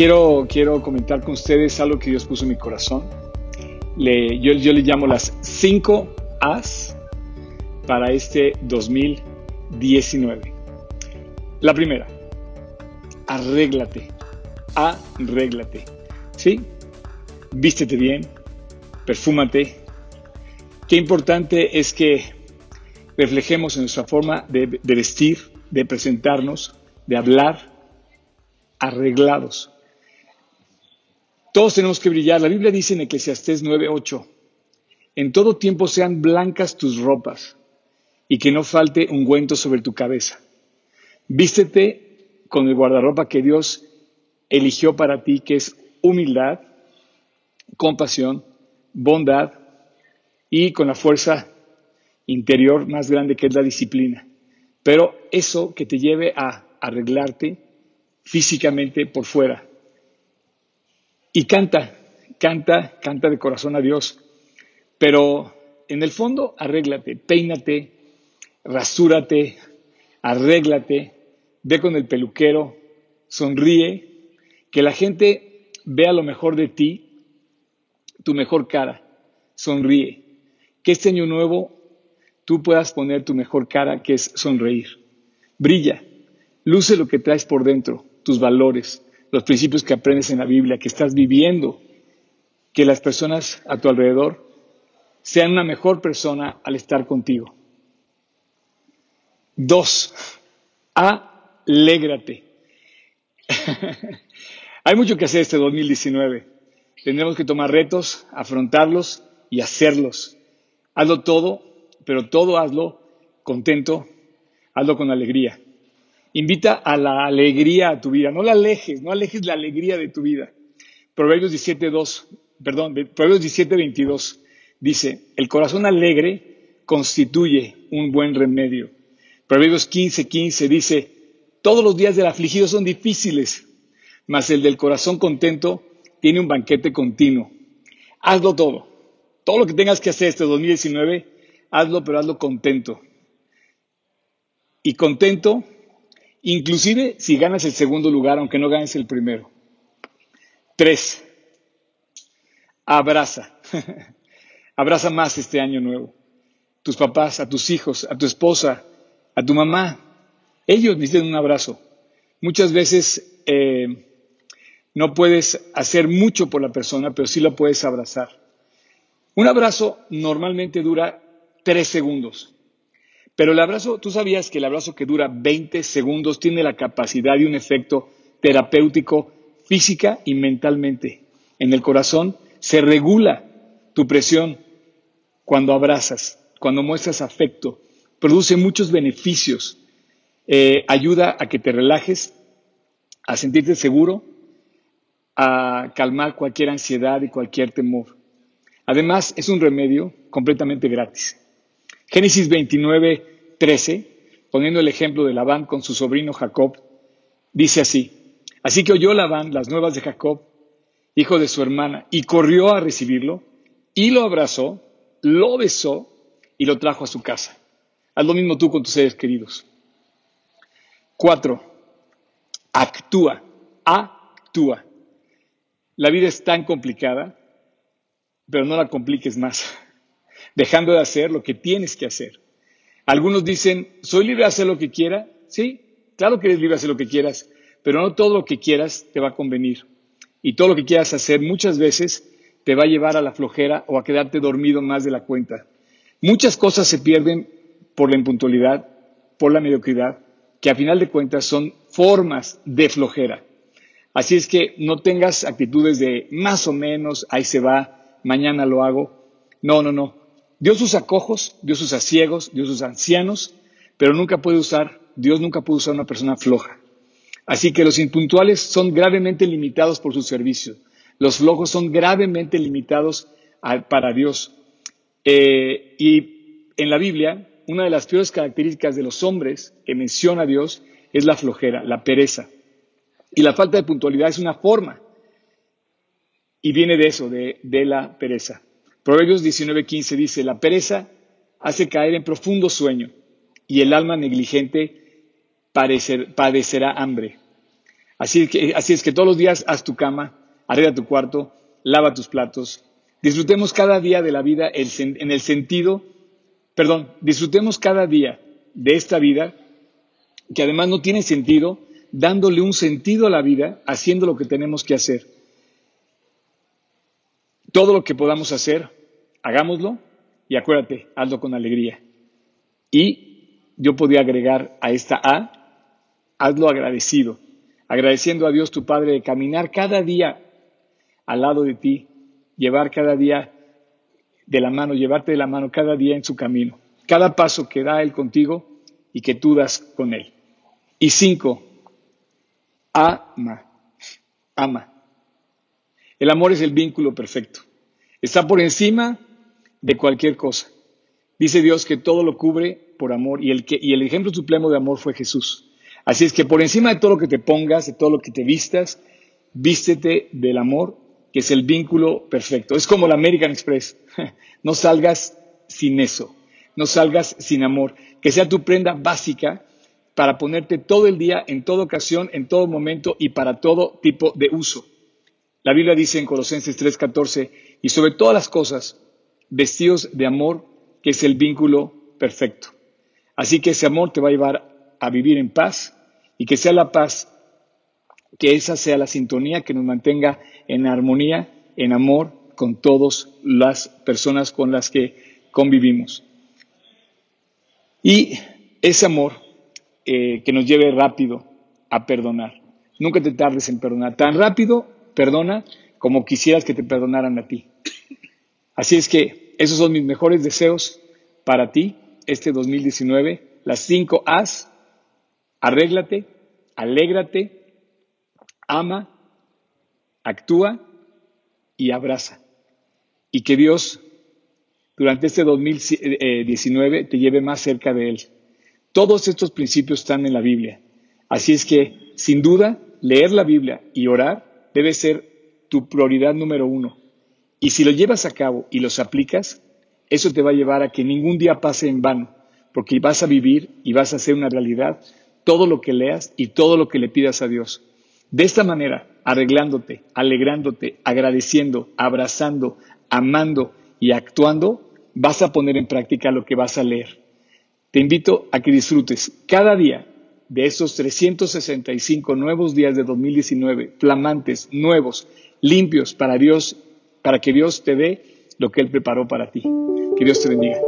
quiero, quiero comentar con ustedes algo que Dios puso en mi corazón. Yo, yo le llamo las 5 As para este 2019. La primera, arréglate, arréglate. ¿Sí? Vístete bien, perfúmate. Qué importante es que reflejemos en nuestra forma de vestir, de presentarnos, de hablar, arreglados. Todos tenemos que brillar. La Biblia dice en Eclesiastés 9:8, en todo tiempo sean blancas tus ropas y que no falte ungüento sobre tu cabeza. Vístete con el guardarropa que Dios eligió para ti, que es humildad, compasión, bondad y con la fuerza interior más grande que es la disciplina. Pero eso que te lleve a arreglarte físicamente por fuera. Y canta, canta, canta de corazón a Dios. Pero en el fondo, arréglate, peínate, rasúrate, arréglate, ve con el peluquero, sonríe, que la gente vea lo mejor de ti, tu mejor cara, sonríe. Que este año nuevo tú puedas poner tu mejor cara, que es sonreír. Brilla, luce lo que traes por dentro, tus valores, los principios que aprendes en la Biblia, que estás viviendo, que las personas a tu alrededor sean una mejor persona al estar contigo. Dos, alégrate. Hay mucho que hacer este 2019. Tendremos que tomar retos, afrontarlos y hacerlos. Hazlo todo, pero todo hazlo contento, hazlo con alegría. Invita a la alegría a tu vida, no la alejes, no alejes la alegría de tu vida. Proverbios 17.2, perdón, Proverbios 17.22 dice, el corazón alegre constituye un buen remedio. Proverbios 15.15 dice, todos los días del afligido son difíciles, mas el del corazón contento tiene un banquete continuo. Hazlo todo. Todo lo que tengas que hacer este 2019, hazlo, pero hazlo contento. Y contento inclusive si ganas el segundo lugar, aunque no ganes el primero. Tres, abraza. abraza más este año nuevo. Tus papás, a tus hijos, a tu esposa, a tu mamá. Ellos necesitan un abrazo. Muchas veces eh, no puedes hacer mucho por la persona, pero sí la puedes abrazar. Un abrazo normalmente dura tres segundos. Pero el abrazo, tú sabías que el abrazo que dura 20 segundos tiene la capacidad de un efecto terapéutico física y mentalmente. En el corazón se regula tu presión cuando abrazas, cuando muestras afecto. Produce muchos beneficios. Eh, ayuda a que te relajes, a sentirte seguro, a calmar cualquier ansiedad y cualquier temor. Además, es un remedio completamente gratis. Génesis 29, 13, poniendo el ejemplo de Labán con su sobrino Jacob, dice así, así que oyó Labán las nuevas de Jacob, hijo de su hermana, y corrió a recibirlo, y lo abrazó, lo besó y lo trajo a su casa. Haz lo mismo tú con tus seres queridos. Cuatro, actúa, actúa. La vida es tan complicada, pero no la compliques más, dejando de hacer lo que tienes que hacer. Algunos dicen, soy libre de hacer lo que quiera. Sí, claro que eres libre de hacer lo que quieras, pero no todo lo que quieras te va a convenir. Y todo lo que quieras hacer muchas veces te va a llevar a la flojera o a quedarte dormido más de la cuenta. Muchas cosas se pierden por la impuntualidad, por la mediocridad, que a final de cuentas son formas de flojera. Así es que no tengas actitudes de más o menos, ahí se va, mañana lo hago. No, no, no. Dios usa cojos, Dios usa ciegos, Dios usa ancianos, pero nunca puede usar, Dios nunca puede usar una persona floja. Así que los impuntuales son gravemente limitados por su servicio. Los flojos son gravemente limitados para Dios. Eh, y en la Biblia, una de las peores características de los hombres que menciona Dios es la flojera, la pereza. Y la falta de puntualidad es una forma. Y viene de eso, de la pereza. Proverbios 19:15 dice, la pereza hace caer en profundo sueño y el alma negligente padecerá hambre. Así que, así es que todos los días haz tu cama, arregla tu cuarto, lava tus platos. Disfrutemos cada día de la vida en el sentido, perdón, disfrutemos cada día de esta vida que además no tiene sentido, dándole un sentido a la vida, haciendo lo que tenemos que hacer. Todo lo que podamos hacer, hagámoslo y acuérdate, hazlo con alegría. Y yo podía agregar a esta A, hazlo agradecido, agradeciendo a Dios tu Padre de caminar cada día al lado de ti, llevar cada día de la mano, llevarte de la mano cada día en su camino, cada paso que da Él contigo y que tú das con Él. Y cinco, ama, ama. El amor es el vínculo perfecto. Está por encima de cualquier cosa. Dice Dios que todo lo cubre por amor y el, ejemplo supremo de amor fue Jesús. Así es que por encima de todo lo que te pongas, de todo lo que te vistas, vístete del amor, que es el vínculo perfecto. Es como la American Express. No salgas sin eso. No salgas sin amor. Que sea tu prenda básica para ponerte todo el día, en toda ocasión, en todo momento y para todo tipo de uso. La Biblia dice en Colosenses 3:14, y sobre todas las cosas, vestidos de amor, que es el vínculo perfecto. Así que ese amor te va a llevar a vivir en paz y que sea la paz, que esa sea la sintonía que nos mantenga en armonía, en amor con todas las personas con las que convivimos. Y ese amor eh, que nos lleve rápido a perdonar. Nunca te tardes en perdonar. Tan rápido perdona como quisieras que te perdonaran a ti. Así es que esos son mis mejores deseos para ti este 2019. Las cinco As, arréglate, alégrate, ama, actúa y abraza. Y que Dios durante este 2019 te lleve más cerca de Él. Todos estos principios están en la Biblia. Así es que, sin duda, leer la Biblia y orar debe ser tu prioridad número uno. Y si lo llevas a cabo y los aplicas, eso te va a llevar a que ningún día pase en vano, porque vas a vivir y vas a hacer una realidad todo lo que leas y todo lo que le pidas a Dios. De esta manera, arreglándote, alegrándote, agradeciendo, abrazando, amando y actuando, vas a poner en práctica lo que vas a leer. Te invito a que disfrutes cada día de estos 365 nuevos días de 2019, flamantes, nuevos, limpios para Dios, para que Dios te dé lo que Él preparó para ti. Que Dios te bendiga.